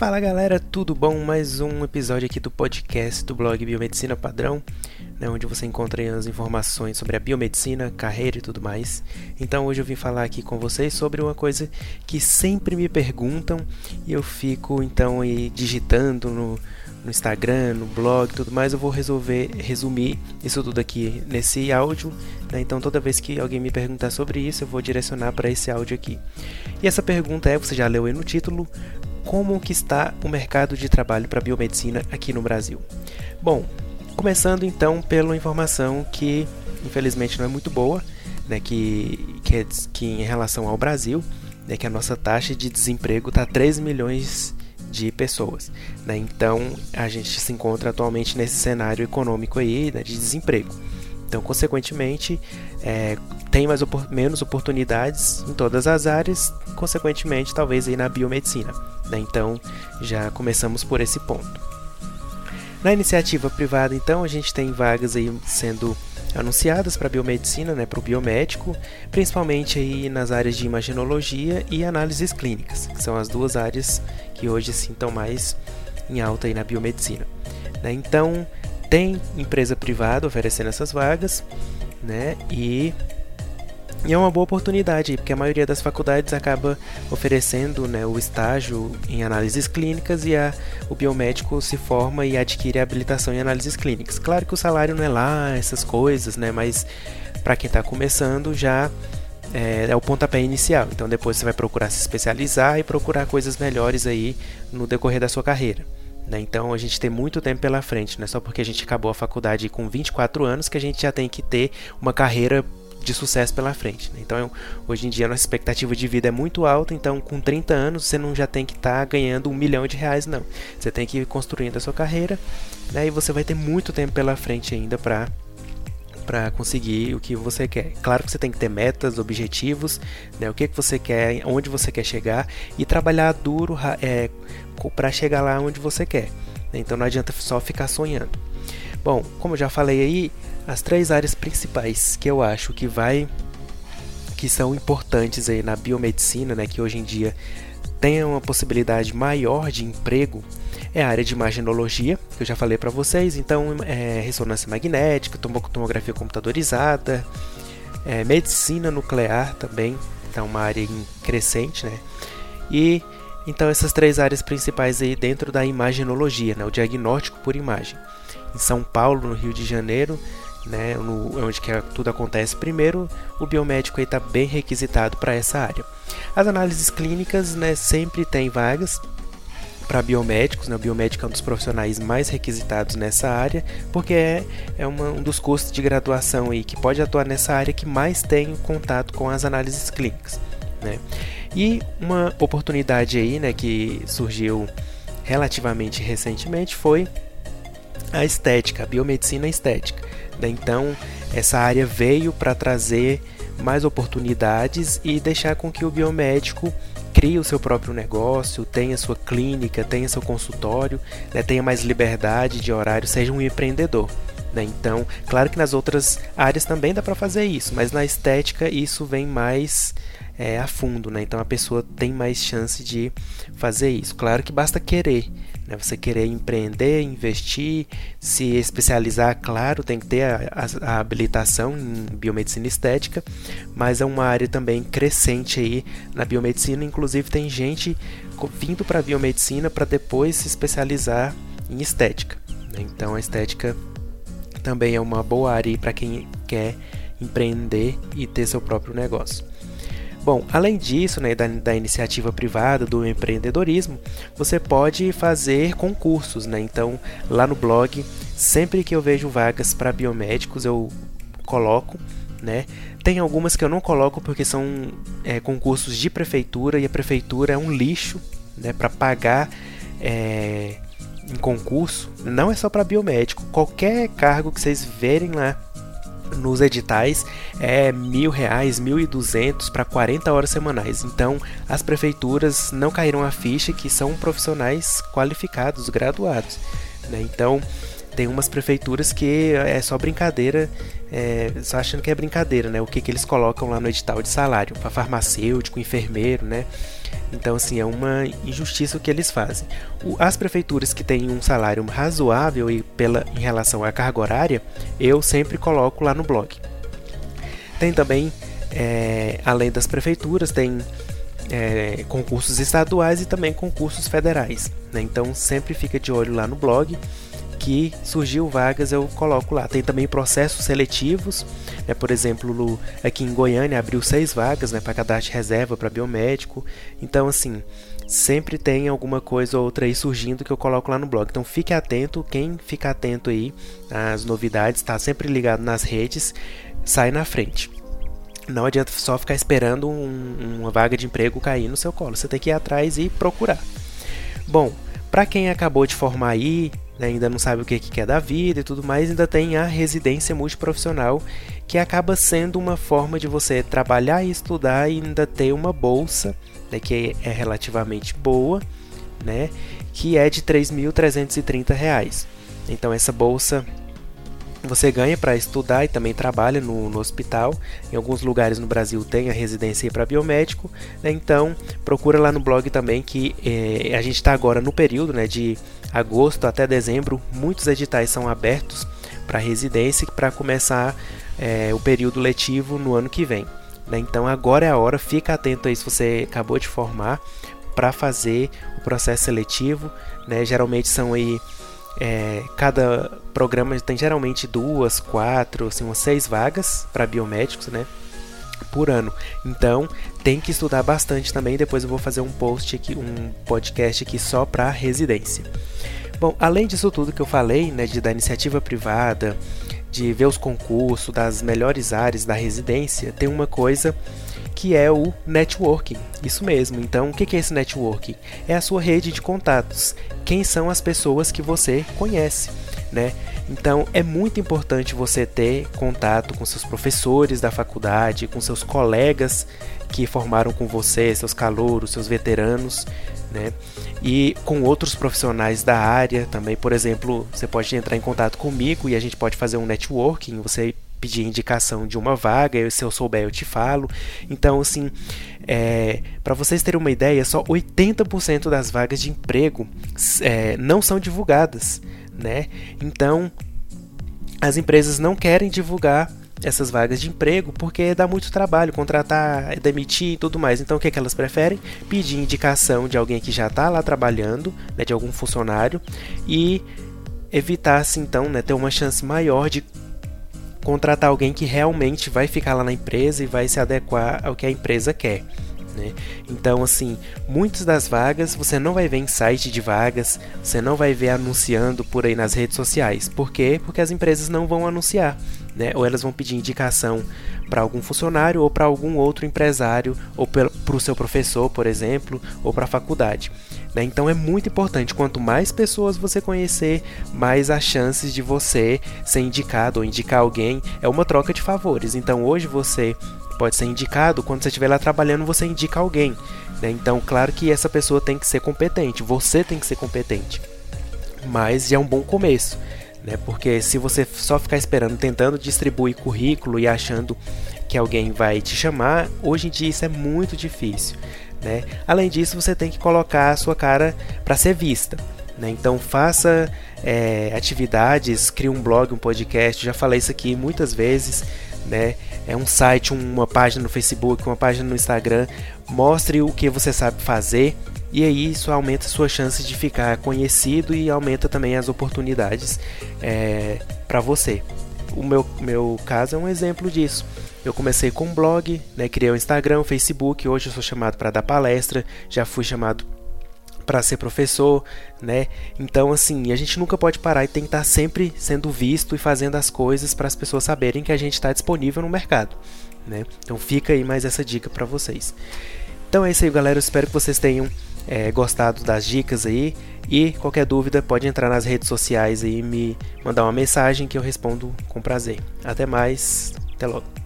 Fala galera, tudo bom? Mais um episódio aqui do podcast do blog Biomedicina Padrão, né, onde você encontra as informações sobre a biomedicina, carreira e tudo mais. Então hoje eu vim falar aqui com vocês sobre uma coisa que sempre me perguntam e eu fico então aí digitando no, no Instagram, no blog, tudo mais. Eu vou resolver resumir isso tudo aqui nesse áudio. Né? Então toda vez que alguém me perguntar sobre isso, eu vou direcionar para esse áudio aqui. E essa pergunta é, você já leu aí no título, como que está o mercado de trabalho para biomedicina aqui no Brasil. Bom, começando então pela informação que infelizmente não é muito boa, né, que, que, é, que em relação ao Brasil, né, que a nossa taxa de desemprego está 3 milhões de pessoas. Né? Então a gente se encontra atualmente nesse cenário econômico aí né, de desemprego. Então, consequentemente, é, tem mais menos oportunidades em todas as áreas, consequentemente, talvez aí na biomedicina. Né? Então, já começamos por esse ponto. Na iniciativa privada, então, a gente tem vagas aí sendo anunciadas para biomedicina, né, para o biomédico, principalmente aí nas áreas de imagenologia e análises clínicas, que são as duas áreas que hoje sim estão mais em alta aí na biomedicina. Né? Então, tem empresa privada oferecendo essas vagas, né? E e é uma boa oportunidade, porque a maioria das faculdades acaba oferecendo né, o estágio em análises clínicas e a, o biomédico se forma e adquire a habilitação em análises clínicas. Claro que o salário não é lá, essas coisas, né, mas para quem está começando já é, é, o pontapé inicial. Então depois você vai procurar se especializar e procurar coisas melhores aí no decorrer da sua carreira. Né? Então a gente tem muito tempo pela frente, não é só porque a gente acabou a faculdade com 24 anos que a gente já tem que ter uma carreira de sucesso pela frente. Né? Então, hoje em dia, a nossa expectativa de vida é muito alta, então com 30 anos você não já tem que estar tá ganhando um milhão de reais, não. Você tem que ir construindo a sua carreira né? e você vai ter muito tempo pela frente ainda para para conseguir o que você quer. Claro que você tem que ter metas, objetivos, né? o que, que você quer, onde você quer chegar e trabalhar duro é, para chegar lá onde você quer. Né? Então não adianta só ficar sonhando. Bom, como eu já falei aí, as três áreas principais que eu acho que vai que são importantes aí na biomedicina, né, que hoje em dia tem uma possibilidade maior de emprego é a área de imagenologia, que eu já falei para vocês, então é, ressonância magnética, tomografia computadorizada, é, medicina nuclear também, então uma área crescente, né? E então essas três áreas principais aí dentro da imagenologia, né, o diagnóstico por imagem. Em São Paulo, no Rio de Janeiro, né, no, onde que tudo acontece primeiro, o biomédico está bem requisitado para essa área. As análises clínicas né, sempre tem vagas para biomédicos, né? o biomédico é um dos profissionais mais requisitados nessa área, porque é, é uma, um dos cursos de graduação aí que pode atuar nessa área que mais tem contato com as análises clínicas. Né? E uma oportunidade aí né, que surgiu relativamente recentemente foi a estética, a biomedicina estética. Né? Então, essa área veio para trazer mais oportunidades e deixar com que o biomédico crie o seu próprio negócio, tenha sua clínica, tenha seu consultório, né? tenha mais liberdade de horário, seja um empreendedor. Né? Então, claro que nas outras áreas também dá para fazer isso, mas na estética isso vem mais é, a fundo, né? então a pessoa tem mais chance de fazer isso. Claro que basta querer, né? Você querer empreender, investir, se especializar, claro, tem que ter a, a, a habilitação em biomedicina estética, mas é uma área também crescente aí na biomedicina. Inclusive tem gente vindo para a biomedicina para depois se especializar em estética. Né? Então a estética também é uma boa área para quem quer empreender e ter seu próprio negócio. Bom, além disso, né, da, da, iniciativa privada, do empreendedorismo, você pode fazer concursos, né? Então, lá no blog, sempre que eu vejo vagas para biomédicos, eu coloco, né? Tem algumas que eu não coloco porque são é, concursos de prefeitura e a prefeitura é um lixo, né? Para pagar é, em concurso, não é só para biomédico, qualquer cargo que vocês verem lá nos editais é mil reais, mil e duzentos para 40 horas semanais. Então, as prefeituras não caíram a ficha que são profissionais qualificados, graduados. Né? Então, tem umas prefeituras que é só brincadeira, é, só achando que é brincadeira, né? O que, que eles colocam lá no edital de salário para farmacêutico, enfermeiro, né? Então, assim, é uma injustiça o que eles fazem. As prefeituras que têm um salário razoável e pela, em relação à carga horária, eu sempre coloco lá no blog. Tem também, é, além das prefeituras, tem é, concursos estaduais e também concursos federais. Né? Então, sempre fica de olho lá no blog que surgiu vagas eu coloco lá. Tem também processos seletivos, né? por exemplo, aqui em Goiânia abriu seis vagas né, para cadastro reserva para biomédico. Então, assim, sempre tem alguma coisa ou outra aí surgindo que eu coloco lá no blog. Então, fique atento, quem fica atento aí às novidades, está sempre ligado nas redes, sai na frente. Não adianta só ficar esperando um, uma vaga de emprego cair no seu colo. Você tem que ir atrás e procurar. Bom, para quem acabou de formar aí, né, ainda não sabe o que, que quer da vida e tudo mais, ainda tem a residência multiprofissional, que acaba sendo uma forma de você trabalhar e estudar e ainda ter uma bolsa, né, que é relativamente boa, né, que é de R$ 3.330. Então essa bolsa você ganha para estudar e também trabalha no, no, hospital. Em alguns lugares no Brasil tem a residência para biomédico. Né? Então procura lá no blog também que eh, a gente está agora no período né, de agosto até dezembro. Muitos editais são abertos para residência para começar eh, o período letivo no ano que vem. Né? Então agora é a hora. Fica atento aí se você acabou de formar para fazer o processo seletivo. Né? Geralmente são aí é, cada programa tem geralmente duas, quatro, assim, umas seis vagas para biomédicos, né? Por ano. Então tem que estudar bastante também. Depois eu vou fazer um post aqui, um podcast aqui só para residência. Bom, além disso tudo que eu falei, né, de da iniciativa privada, de ver os concursos das melhores áreas da residência, tem uma coisa que é o networking. Isso mesmo. Então, o que é esse networking? É a sua rede de contatos. Quem são as pessoas que você conhece, né? Então, é muito importante você ter contato com seus professores da faculdade, com seus colegas que formaram com você, seus calouros, seus veteranos, né? E com outros profissionais da área também. Por exemplo, você pode entrar em contato comigo e a gente pode fazer um networking. Você pedir indicação de uma vaga, se eu souber eu te falo. Então, assim, é, para vocês terem uma ideia, só 80% das vagas de emprego é, não são divulgadas, né? Então, as empresas não querem divulgar essas vagas de emprego porque dá muito trabalho contratar, demitir e tudo mais. Então o que, é que elas preferem? Pedir indicação de alguém que já está lá trabalhando, né, de algum funcionário e evitar-se então né, ter uma chance maior de contratar alguém que realmente vai ficar lá na empresa e vai se adequar ao que a empresa quer. Né? Então, assim, muitas das vagas você não vai ver em site de vagas, você não vai ver anunciando por aí nas redes sociais. Por quê? Porque as empresas não vão anunciar, né? Ou elas vão pedir indicação para algum funcionário ou para algum outro empresário, ou para o seu professor, por exemplo, ou para a faculdade. Né? Então é muito importante, quanto mais pessoas você conhecer, mais as chances de você ser indicado ou indicar alguém. É uma troca de favores. Então hoje você pode ser indicado, quando você estiver lá trabalhando, você indica alguém. Né? Então, claro que essa pessoa tem que ser competente, você tem que ser competente. Mas é um bom começo. Né? Porque se você só ficar esperando, tentando distribuir currículo e achando que alguém vai te chamar, hoje em dia isso é muito difícil. Né? Além disso, você tem que colocar a sua cara para ser vista. Né? Então faça é, atividades, crie um blog, um podcast. Já falei isso aqui muitas vezes. Né? É um site, uma página no Facebook, uma página no Instagram. Mostre o que você sabe fazer e aí isso aumenta sua chance de ficar conhecido e aumenta também as oportunidades é, para você. O meu, meu caso é um exemplo disso. Eu comecei com um blog, né, criei o um Instagram, o Facebook, hoje eu sou chamado para dar palestra, já fui chamado para ser professor, né? Então, assim, a gente nunca pode parar e tem que estar sempre sendo visto e fazendo as coisas para as pessoas saberem que a gente está disponível no mercado, né? Então, fica aí mais essa dica para vocês. Então é isso aí, galera. Eu espero que vocês tenham é, gostado das dicas aí. E qualquer dúvida pode entrar nas redes sociais e me mandar uma mensagem que eu respondo com prazer. Até mais, até logo.